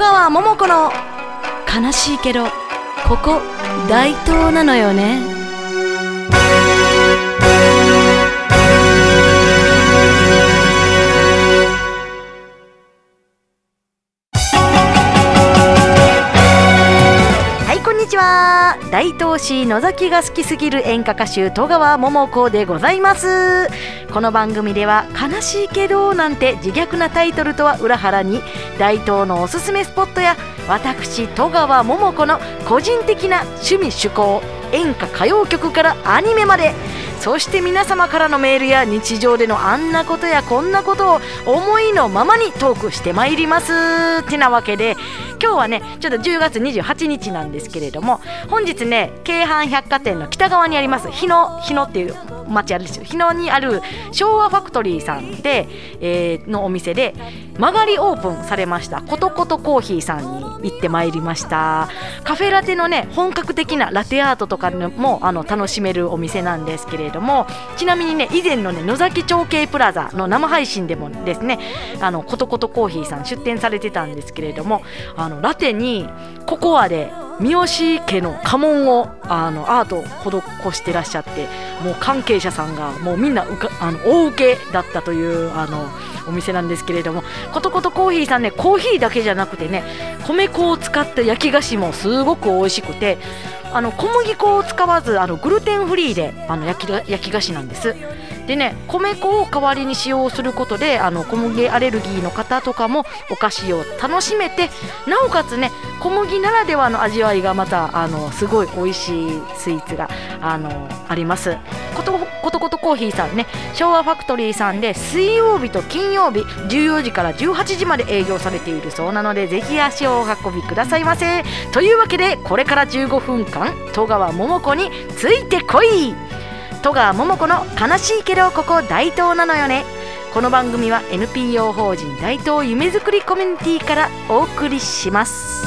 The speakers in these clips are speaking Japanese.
川桃子の悲しいけどここ大東なのよね。大東市野崎が好きすぎる演歌歌手戸川桃子でございます。この番組では「悲しいけど」なんて自虐なタイトルとは裏腹に大東のおすすめスポットや私戸川桃子の個人的な趣味趣向演歌歌謡曲からアニメまでそして皆様からのメールや日常でのあんなことやこんなことを思いのままにトークしてまいりますてなわけで今日はねちょっと10月28日なんですけれども本日ね京阪百貨店の北側にあります日野日野っていう町あるんですよ。日野にある昭和ファクトリーさんで、えーのお店で曲がりオープンされましたことことコーヒーさんに行ってまいりました。カフェラテのね本格的なラテアートとかもあの楽しめるお店なんですけれどもちなみにね以前のね野崎町系プラザの生配信でもですねあのことことコーヒーさん出店されてたんですけれどもあのラテにココアで三好家の家紋をあのアートを施してらっしゃってもう関係者さんがもうみんなうかあの大受けだったというあのお店なんですけれどもことことコーヒーさんねコーヒーだけじゃなくてね米粉を使った焼き菓子もすごく美味しくてあの小麦粉を使わずあのグルテンフリーであの焼き焼き菓子なんです。でね米粉を代わりに使用することであの小麦アレルギーの方とかもお菓子を楽しめてなおかつね小麦ならではの味わいがまたあのすごい美味しいスイーツがあのあります。ことことことコーヒーさんね昭和ファクトリーさんで水曜日と金曜日14時から18時まで営業されているそうなのでぜひ足をお運びくださいませ。というわけでこれから15分間戸川桃子についてこい。戸川桃子の悲しいけどここ大東なのよね。この番組は NPO 法人大東夢づくりコミュニティからお送りします。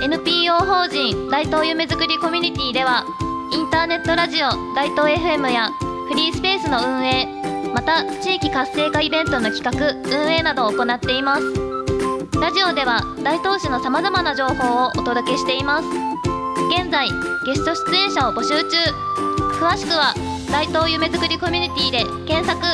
NPO 法人大東夢づくりコミュニティではインターネットラジオ大東 FM やフリースペースの運営また地域活性化イベントの企画運営などを行っています。ラジオでは大東市のさまざまな情報をお届けしています。現在ゲスト出演者を募集中。詳しくは大東夢づくりコミュニティで検索。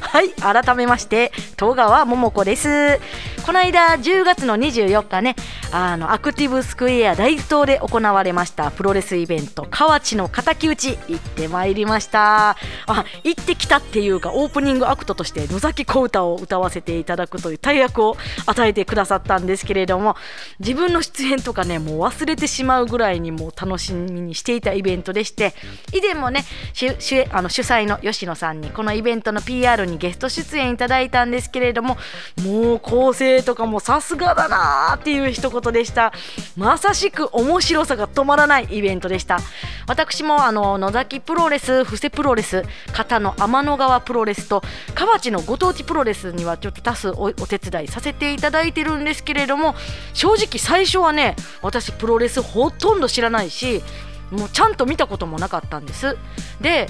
はい改めまして戸川桃子です。この間10月の24日ねあのアクティブスクエア大東で行われましたプロレスイベント河内の敵討ち行ってまいりました。あ行ってきたっていうかオープニングアクトとして野崎小唄を歌わせていただくという大役を与えてくださったんですけれども自分の出演とかねもう忘れてしまうぐらいにもう楽しみにしていたイベントでして以前もね主あの主催の吉野さんにこのイベントの PR にゲスト出演いただいたんですけれどももう構成とかもさすがだなーっていう一言ことでした。まさしく面白さが止まらないイベントでした。私もあの野崎プロレス布施プロレス片野天の川プロレスと河内のご当地プロレスにはちょっと多数おお手伝いさせていただいてるんですけれども正直最初はね私プロレスほとんど知らないしもうちゃんと見たこともなかったんです。で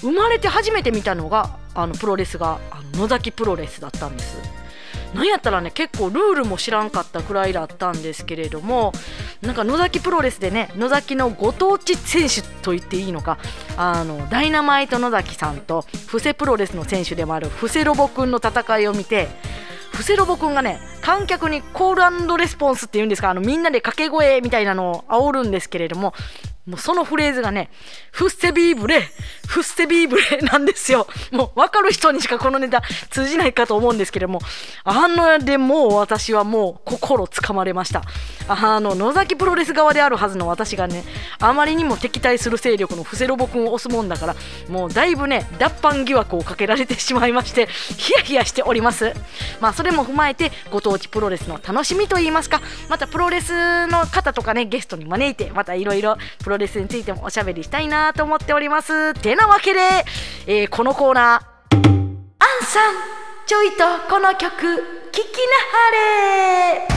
生まれて初めて見たのがあのプロレスがあの野崎プロレスだったんです。なんやったらね結構ルールも知らんかったくらいだったんですけれどもなんか野崎プロレスでね野崎のご当地選手と言っていいのかあのダイナマイト野崎さんと布施プロレスの選手でもある布施ロボくんの戦いを見て布施ロボくんがね観客にコールレスポンスっていうんですかあのみんなで掛け声みたいなのを煽るんですけれどももうそのフレーズがね、フッセビーブレ、フッセビーブレ なんですよ。もう分かる人にしかこのネタ通じないかと思うんですけれども、あのでもう私はもう心つかまれました。あの、野崎プロレス側であるはずの私がね、あまりにも敵対する勢力の布施ロボ君を押すもんだから、もうだいぶね、脱藩疑惑をかけられてしまいまして、ヒヤヒヤしております。まあそれも踏まえて、ご当地プロレスの楽しみといいますか、またプロレスの方とかね、ゲストに招いて、またいろいろプロロレスについてもおしゃべりしたいなと思っております。てなわけで、えーこのコーナー、アンさんちょいとこの曲聴きなはれ。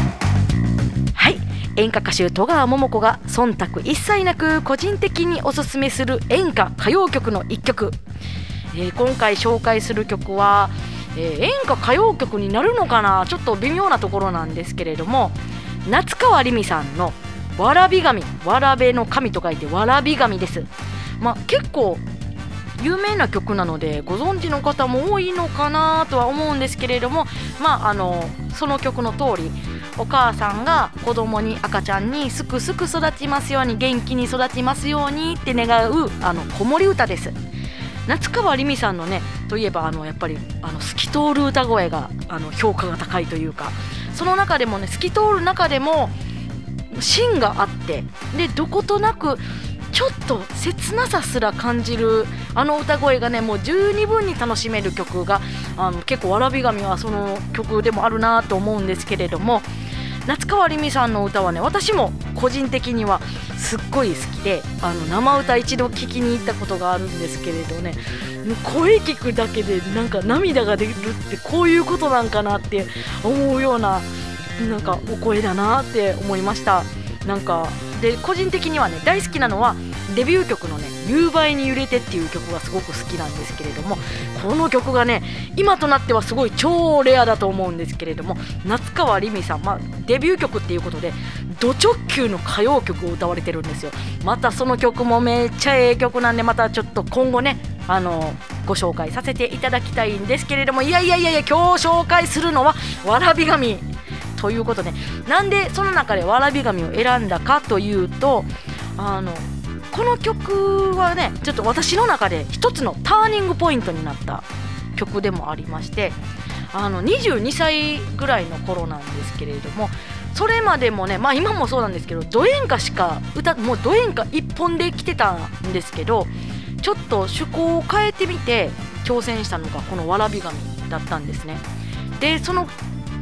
はい。演歌歌手戸川桃子が忖度一切なく個人的におすすめする演歌歌謡曲の一曲、えー今回紹介する曲は、えー演歌歌謡曲になるのかな？ちょっと微妙なところなんですけれども夏川りみさんの「わらび神」「わらべの神」と書いて「わらび神」です。まあ、結構有名な曲なのでご存知の方も多いのかなとは思うんですけれども、まあ、あのその曲の通りお母さんが子供に赤ちゃんにすくすく育ちますように元気に育ちますようにって願うあの子守歌です夏川りみさんのねといえばあのやっぱりあの透き通る歌声があの評価が高いというかその中でもね透き通る中でも芯があってでどことなくちょっと切なさすら感じるあの歌声がねもう十二分に楽しめる曲があの結構わらび神はその曲でもあるなと思うんですけれども夏川りみさんの歌はね私も個人的にはすっごい好きであの生歌一度聴きに行ったことがあるんですけれどねもう声聞くだけでなんか涙が出るってこういうことなんかなって思うようななんかお声だなって思いました。なんかで個人的にはね大好きなのはデビュー曲のね「夕映えに揺れて」っていう曲がすごく好きなんですけれどもこの曲がね今となってはすごい超レアだと思うんですけれども夏川りみさん、まあ、デビュー曲っていうことでド直球の歌謡曲を歌われてるんですよ。またその曲もめっちゃええ曲なんでまたちょっと今後ねあのご紹介させていただきたいんですけれどもいやいやいやいや今日紹介するのはわらび神。ということでなんでその中でわらび神を選んだかというとあのこの曲はねちょっと私の中で一つのターニングポイントになった曲でもありましてあの22歳ぐらいの頃なんですけれどもそれまでもねまあ今もそうなんですけどド演歌しか歌もうド演歌一本で来てたんですけどちょっと趣向を変えてみて挑戦したのがこのわらび神だったんですね。でその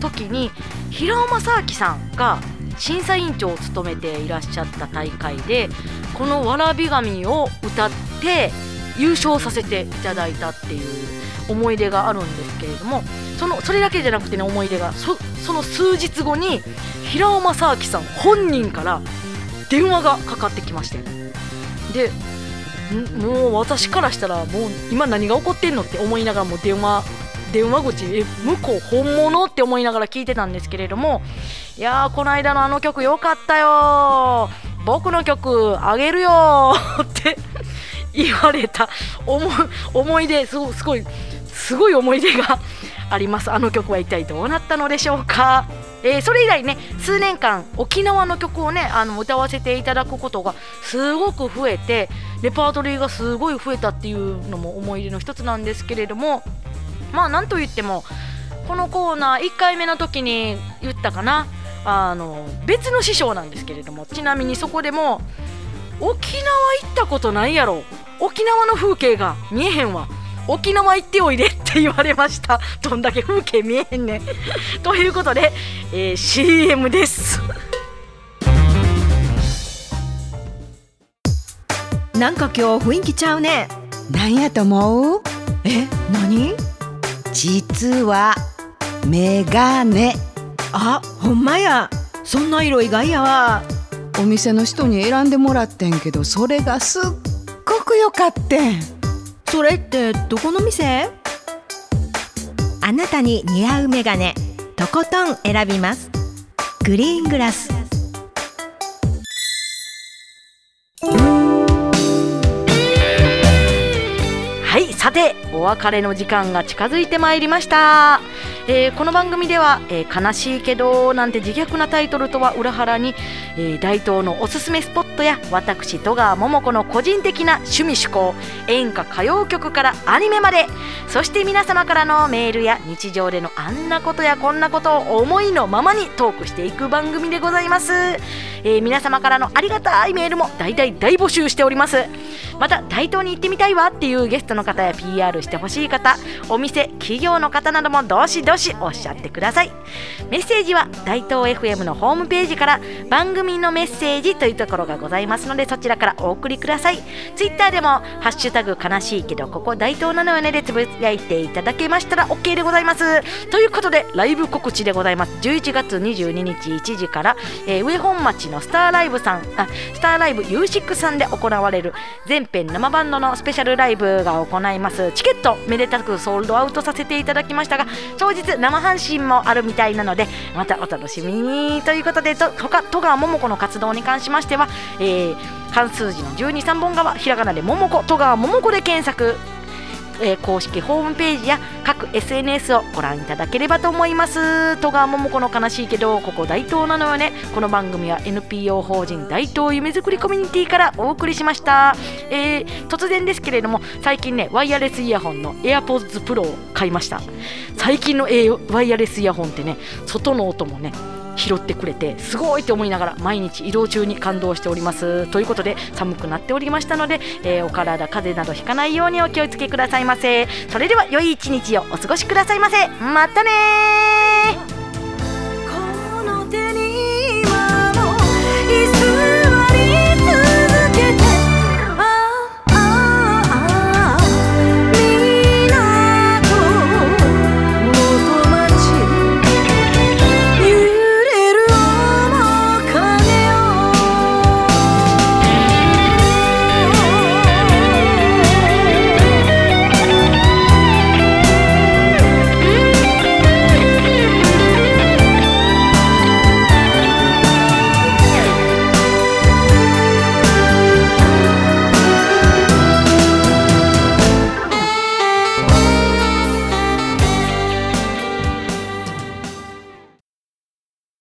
時に平尾正明さんが審査委員長を務めていらっしゃった大会でこの「わらび神」を歌って優勝させていただいたっていう思い出があるんですけれどもそのそれだけじゃなくてね思い出がその数日後に平尾正明さん本人から電話がかかってきまして。でもう私からしたらもう今何が起こってんのって思いながらも電話電話口え向こう本物って思いながら聞いてたんですけれどもいやーこの間のあの曲よかったよ僕の曲あげるよって言われた。思い思い出すごすごいすごい思い出があります。あの曲は一体どうなったのでしょうか、えーそれ以来ね数年間沖縄の曲をねあの歌わせていただくことがすごく増えてレパートリーがすごい増えたっていうのも思い出の一つなんですけれどもまあなんといってもこのコーナー1回目の時に言ったかなあの別の師匠なんですけれどもちなみにそこでも沖縄行ったことないやろ。沖縄の風景が見えへんわ。沖縄行っておいで って言われました。どんだけ風景見えへんねん。ということで、えー CM です。なんか今日雰囲気ちゃうね。なんやと思う？え何？実はメガネ。あほんまや。そんな色意外やわ。お店の人に選んでもらってんけどそれがすっごく良かってん。それってどこの店？あなたに似合うメガネとことん選びます。グリーングラスはいさてお別れの時間が近づいてまいりました、えーこの番組では、えー悲しいけど」なんて自虐なタイトルとは裏腹に、えー大東のおすすめスポットや私戸川桃子の個人的な趣味趣向演歌歌謡曲からアニメまでそして皆様からのメールや日常でのあんなことやこんなことを思いのままにトークしていく番組でございます、えー皆様からのありがたいメールも大大大募集しております。また大東に行ってみたいわっていうゲストの方や PR してほしい方お店企業の方などもどしどしおっしゃってください。メッセージは大東 FM のホームページから番組のメッセージというところがございますのでそちらからお送りください。ツイッターでも「ハッシュタグ悲しいけどここ大東なのよね」でつぶやいていただけましたら OK でございます。ということでライブ告知でございます。11月22日1時から、えー上本町のスターライブさんあスターライブ U6 さんで行われる全編生バンドのスペシャルライブが行います。チケットめでたくソールドアウトさせていただきましたが当日生配信もあるみたいなのでまたお楽しみにということでと他戸川桃子の活動に関しましては、えー漢数字の123本側ひらがなで桃子戸川桃子で検索えー公式ホームページや各 SNS をご覧いただければと思います。戸川桃子の悲しいけどここ大東なのよね。この番組は NPO 法人大東夢づくりコミュニティからお送りしました、えー突然ですけれども最近ねワイヤレスイヤホンの AirPods Pro を買いました。最近の、えワイヤレスイヤホンってね外の音もね拾ってくれてすごいって思いながら毎日移動中に感動しております。ということで寒くなっておりましたので、えー、お体風邪などひかないようにお気をつけくださいませ。それでは良い一日をお過ごしくださいませ。またね